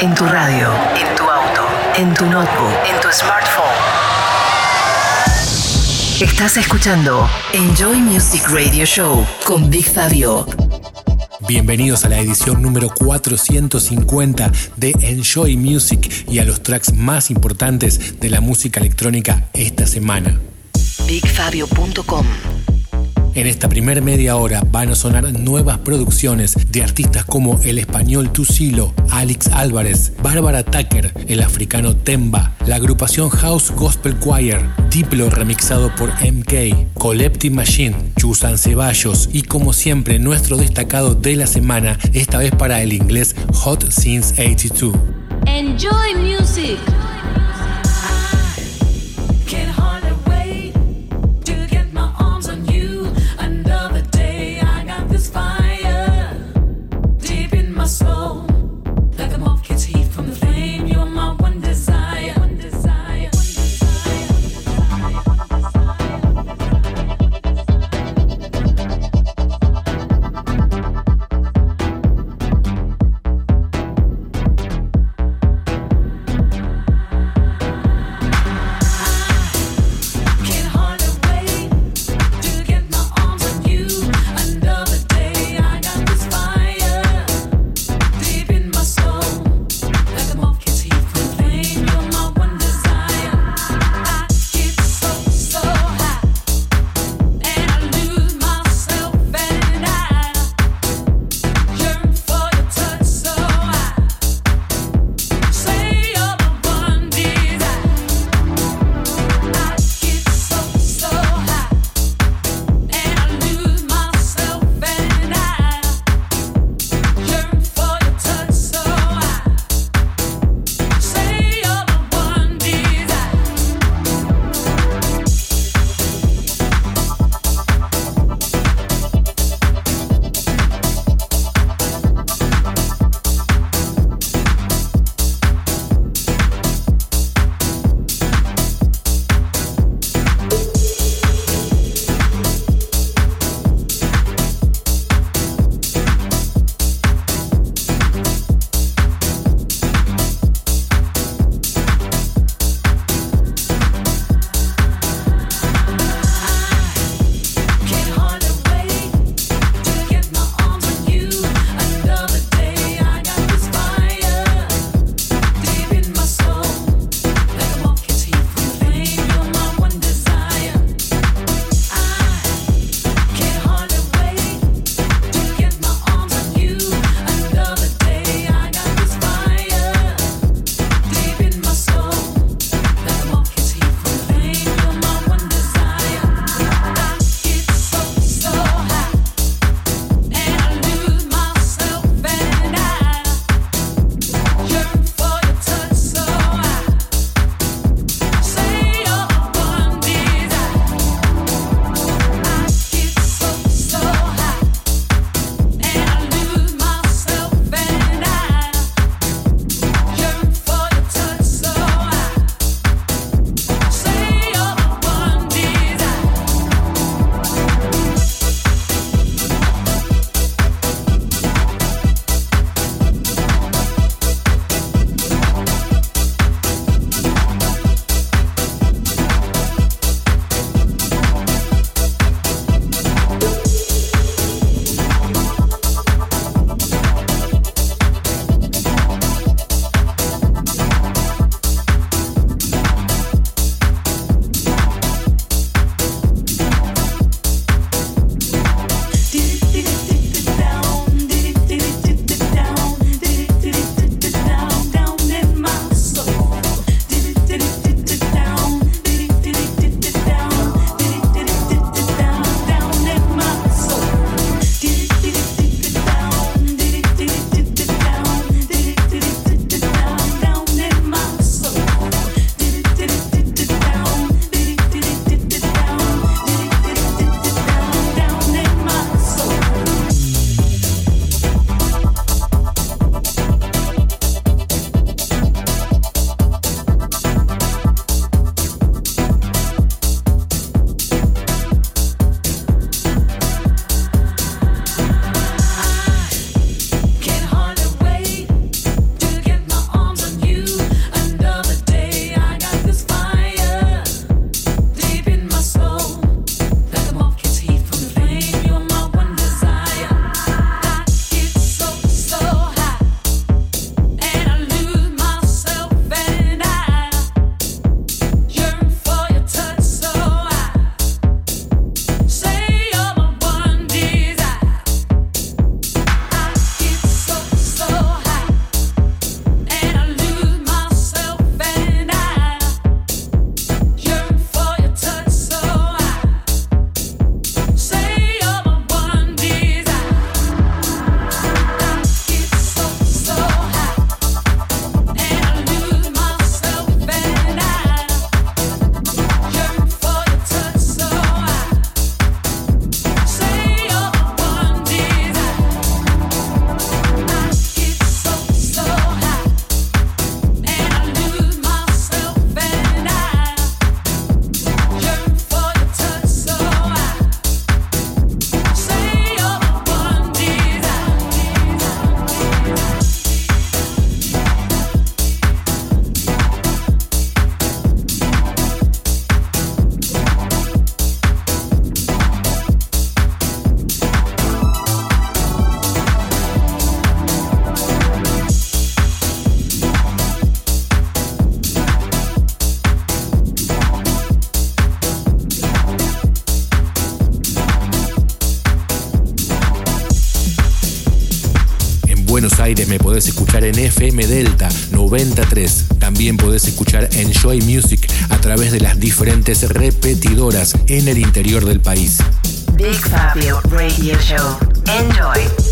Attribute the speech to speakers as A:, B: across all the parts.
A: En tu radio, en tu auto, en tu notebook, en tu smartphone. Estás escuchando Enjoy Music Radio Show con Big Fabio.
B: Bienvenidos a la edición número 450 de Enjoy Music y a los tracks más importantes de la música electrónica esta semana.
A: BigFabio.com
B: En esta primer media hora van a sonar nuevas producciones de artistas como el español Tusilo, Alex Álvarez, Bárbara Tucker, el africano Temba, la agrupación House Gospel Choir, Diplo remixado por MK, Colepti Machine, Chusan Ceballos y como siempre nuestro destacado de la semana, esta vez para el inglés Hot Since 82.
C: Enjoy music.
B: Escuchar Enjoy Music a través de las diferentes repetidoras en el interior del país.
C: Big Fabio Radio Show. Enjoy.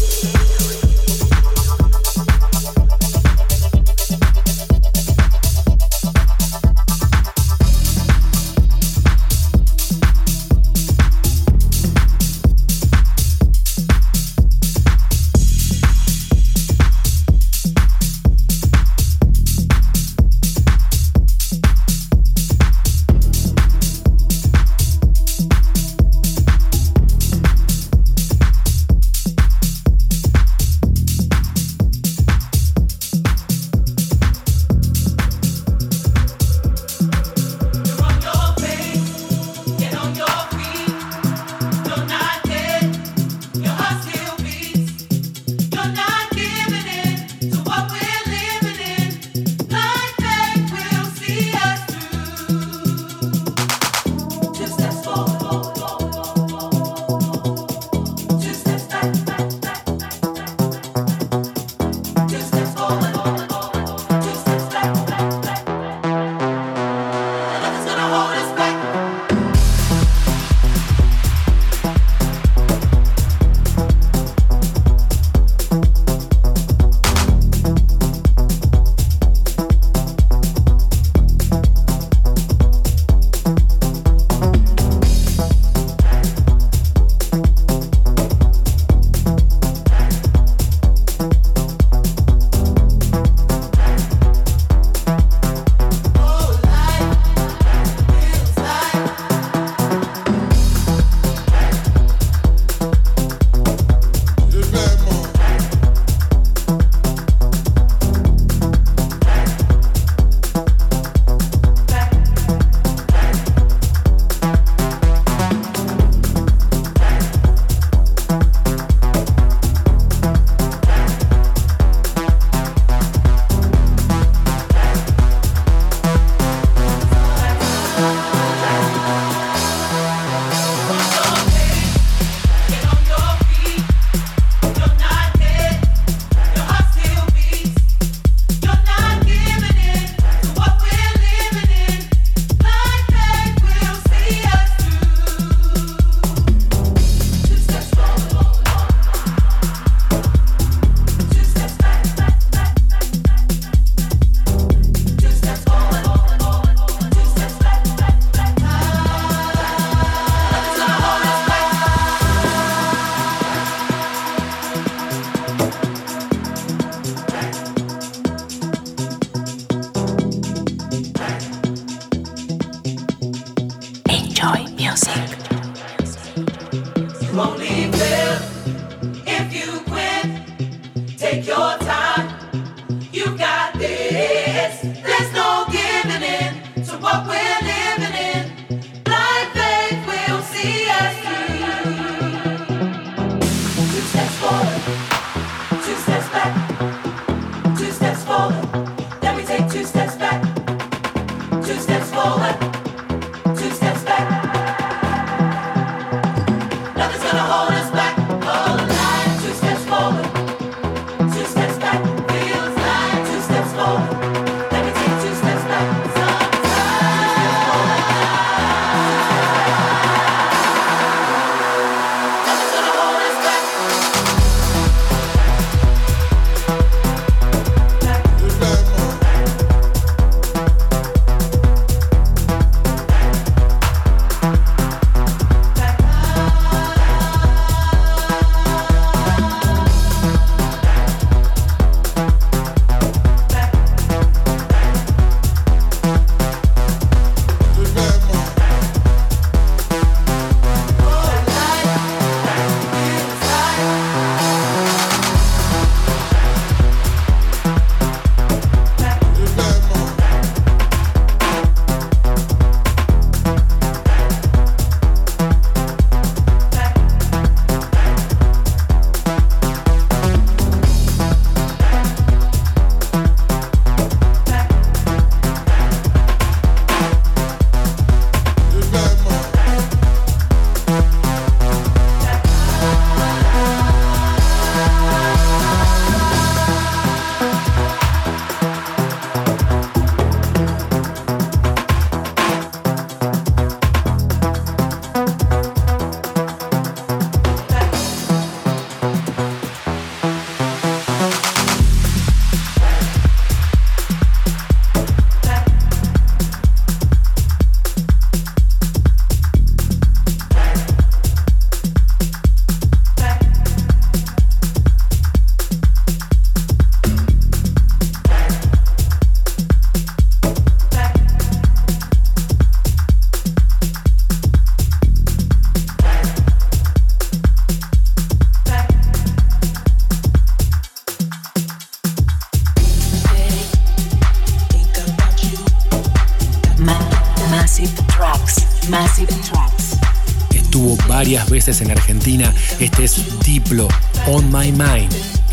B: Estuvo varias veces en Argentina. Este es Diplo, On My Mind.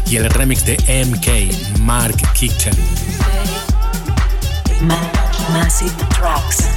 B: Y el remix de MK, Mark Kitchen.
A: Ma Massive Tracks.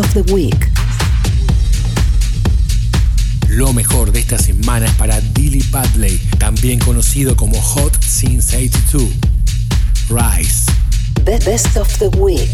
A: Of the Week.
B: Lo mejor de esta semana es para Dilly Padley, también conocido como Hot Since 82. Rise.
A: The Best of the Week.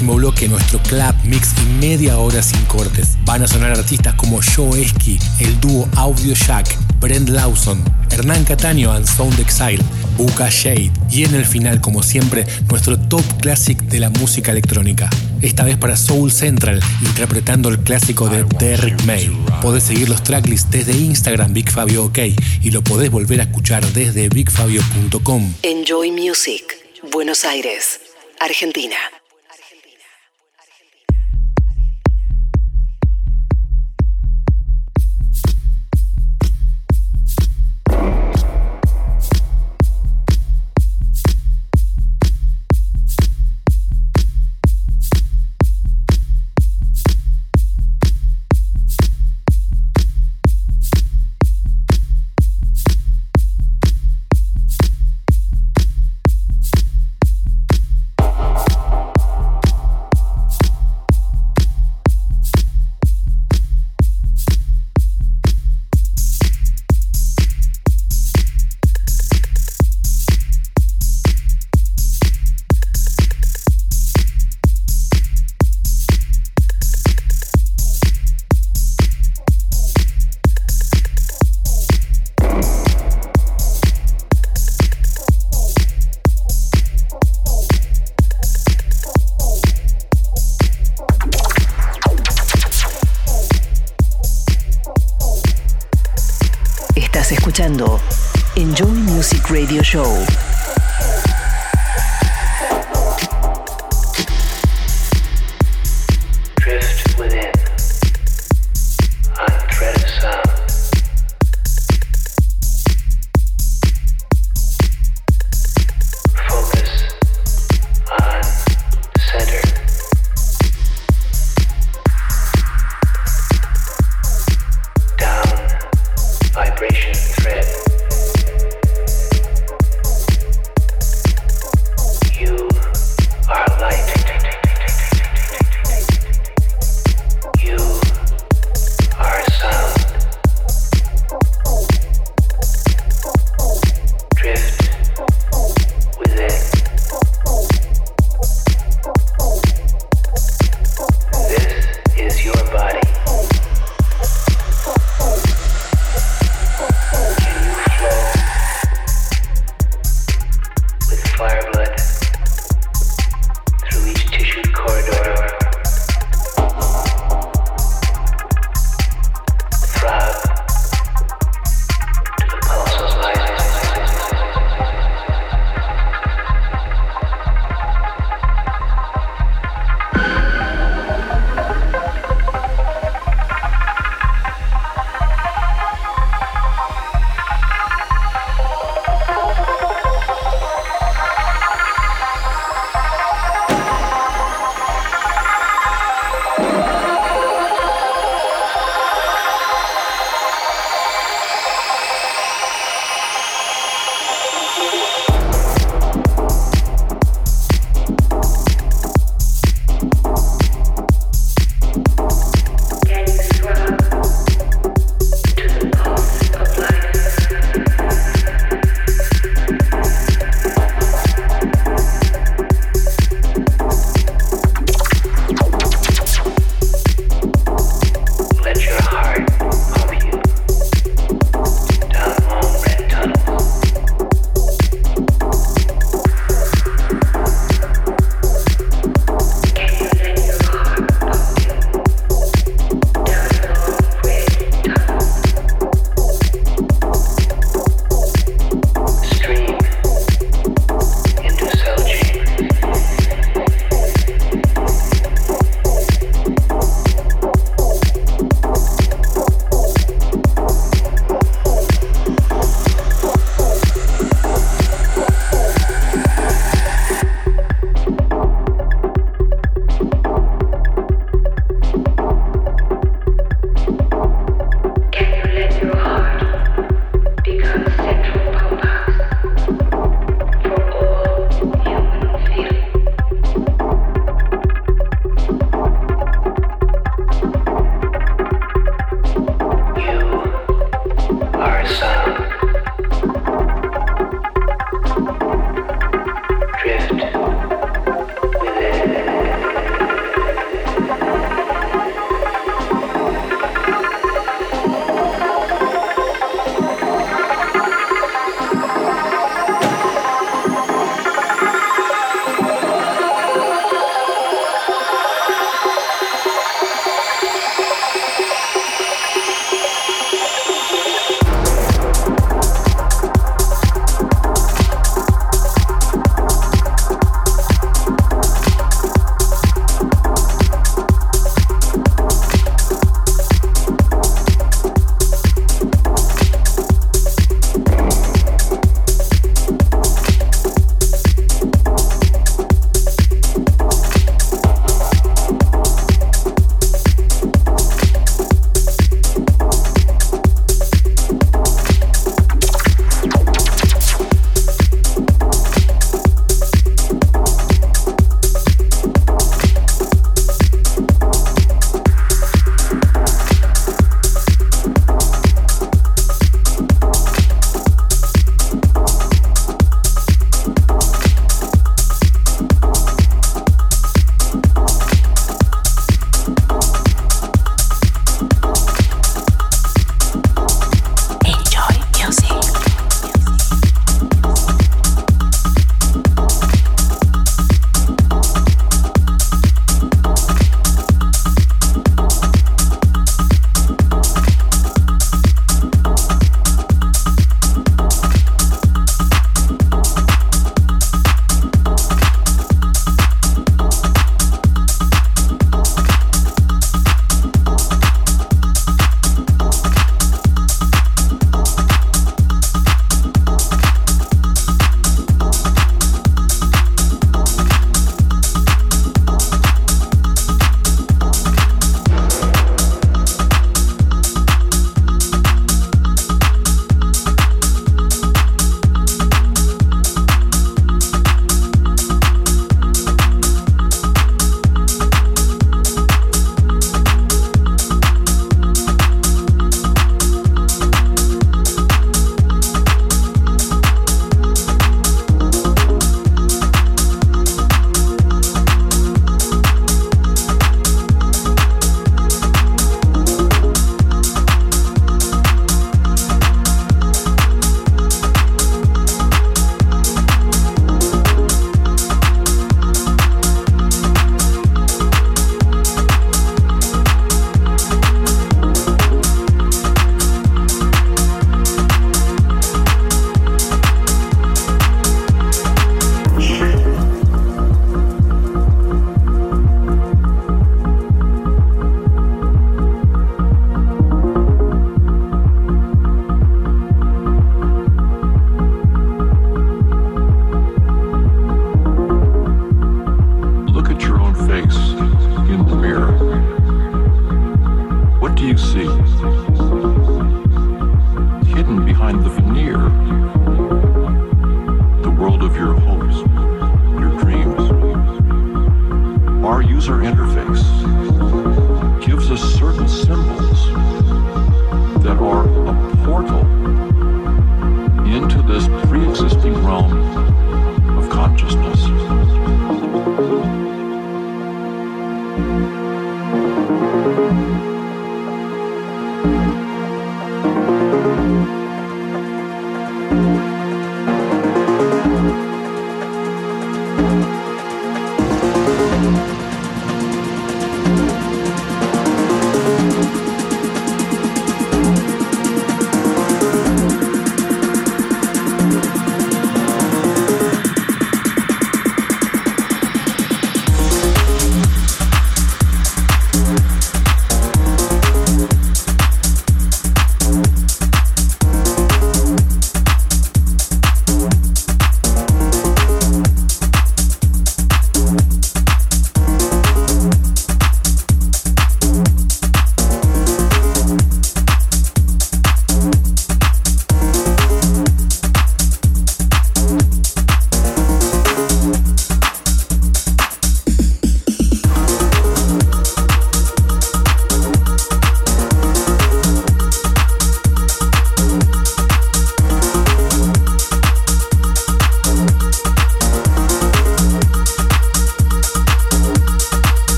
B: Próximo bloque, nuestro club mix y media hora sin cortes. Van a sonar artistas como Joe Esky, el dúo Audio Shack, Brent Lawson, Hernán Cataño and Sound Exile, Buka Shade y en el final, como siempre, nuestro top classic de la música electrónica. Esta vez para Soul Central, interpretando el clásico de Derrick May. Podés seguir los tracklists desde Instagram Big Fabio OK y lo podés volver a escuchar desde bigfabio.com.
A: Enjoy Music, Buenos Aires, Argentina.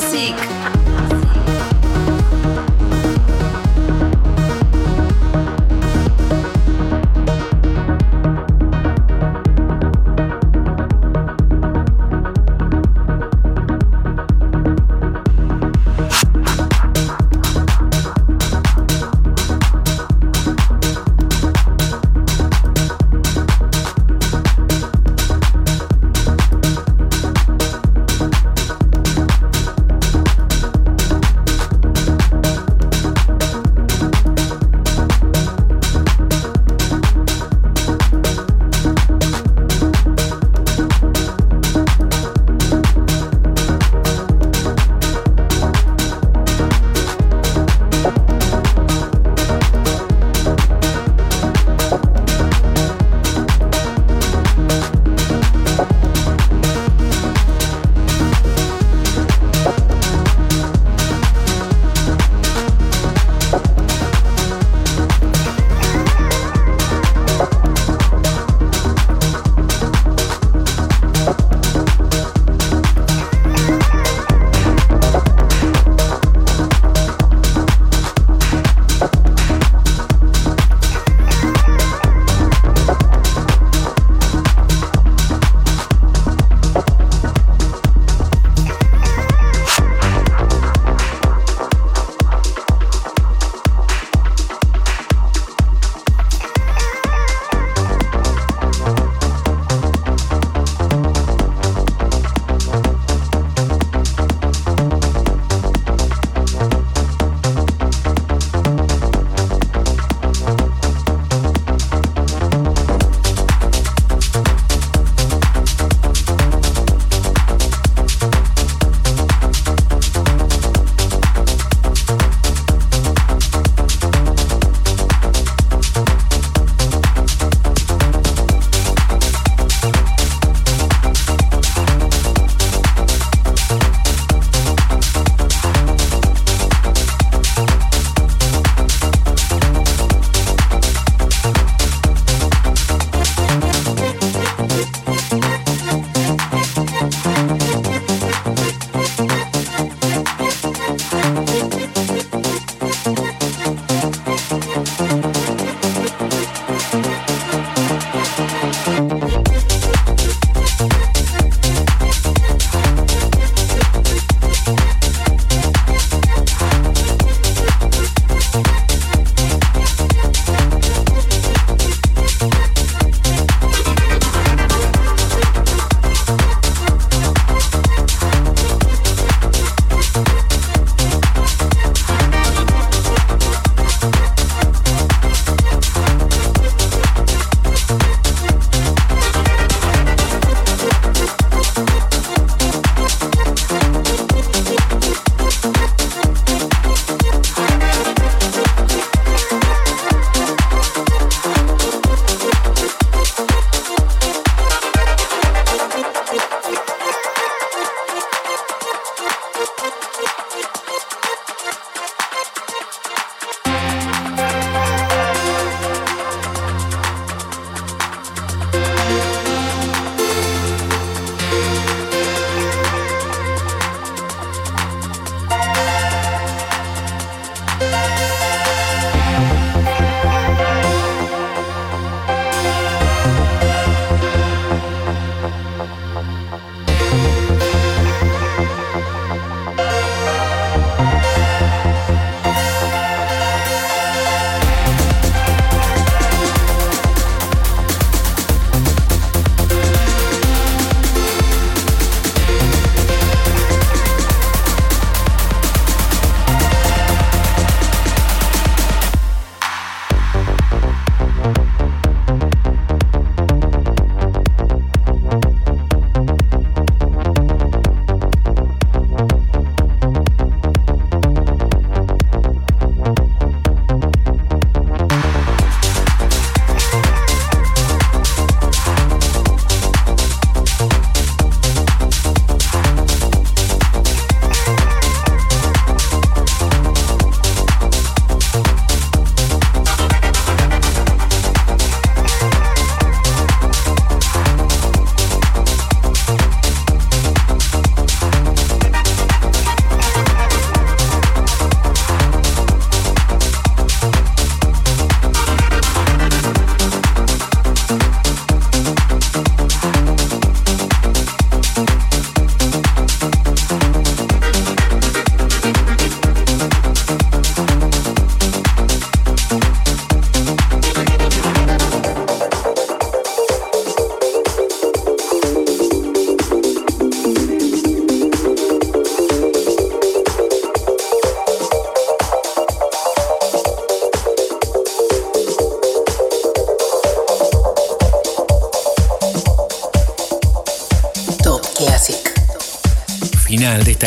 A: Enjoy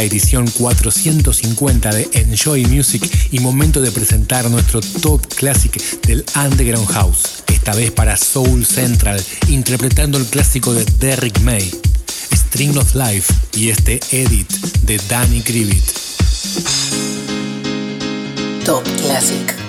B: edición 450 de Enjoy Music y momento de presentar nuestro top classic del Underground House, esta vez para Soul Central, interpretando el clásico de Derrick May, String of Life y este edit de Danny Krivit.
A: Top Classic.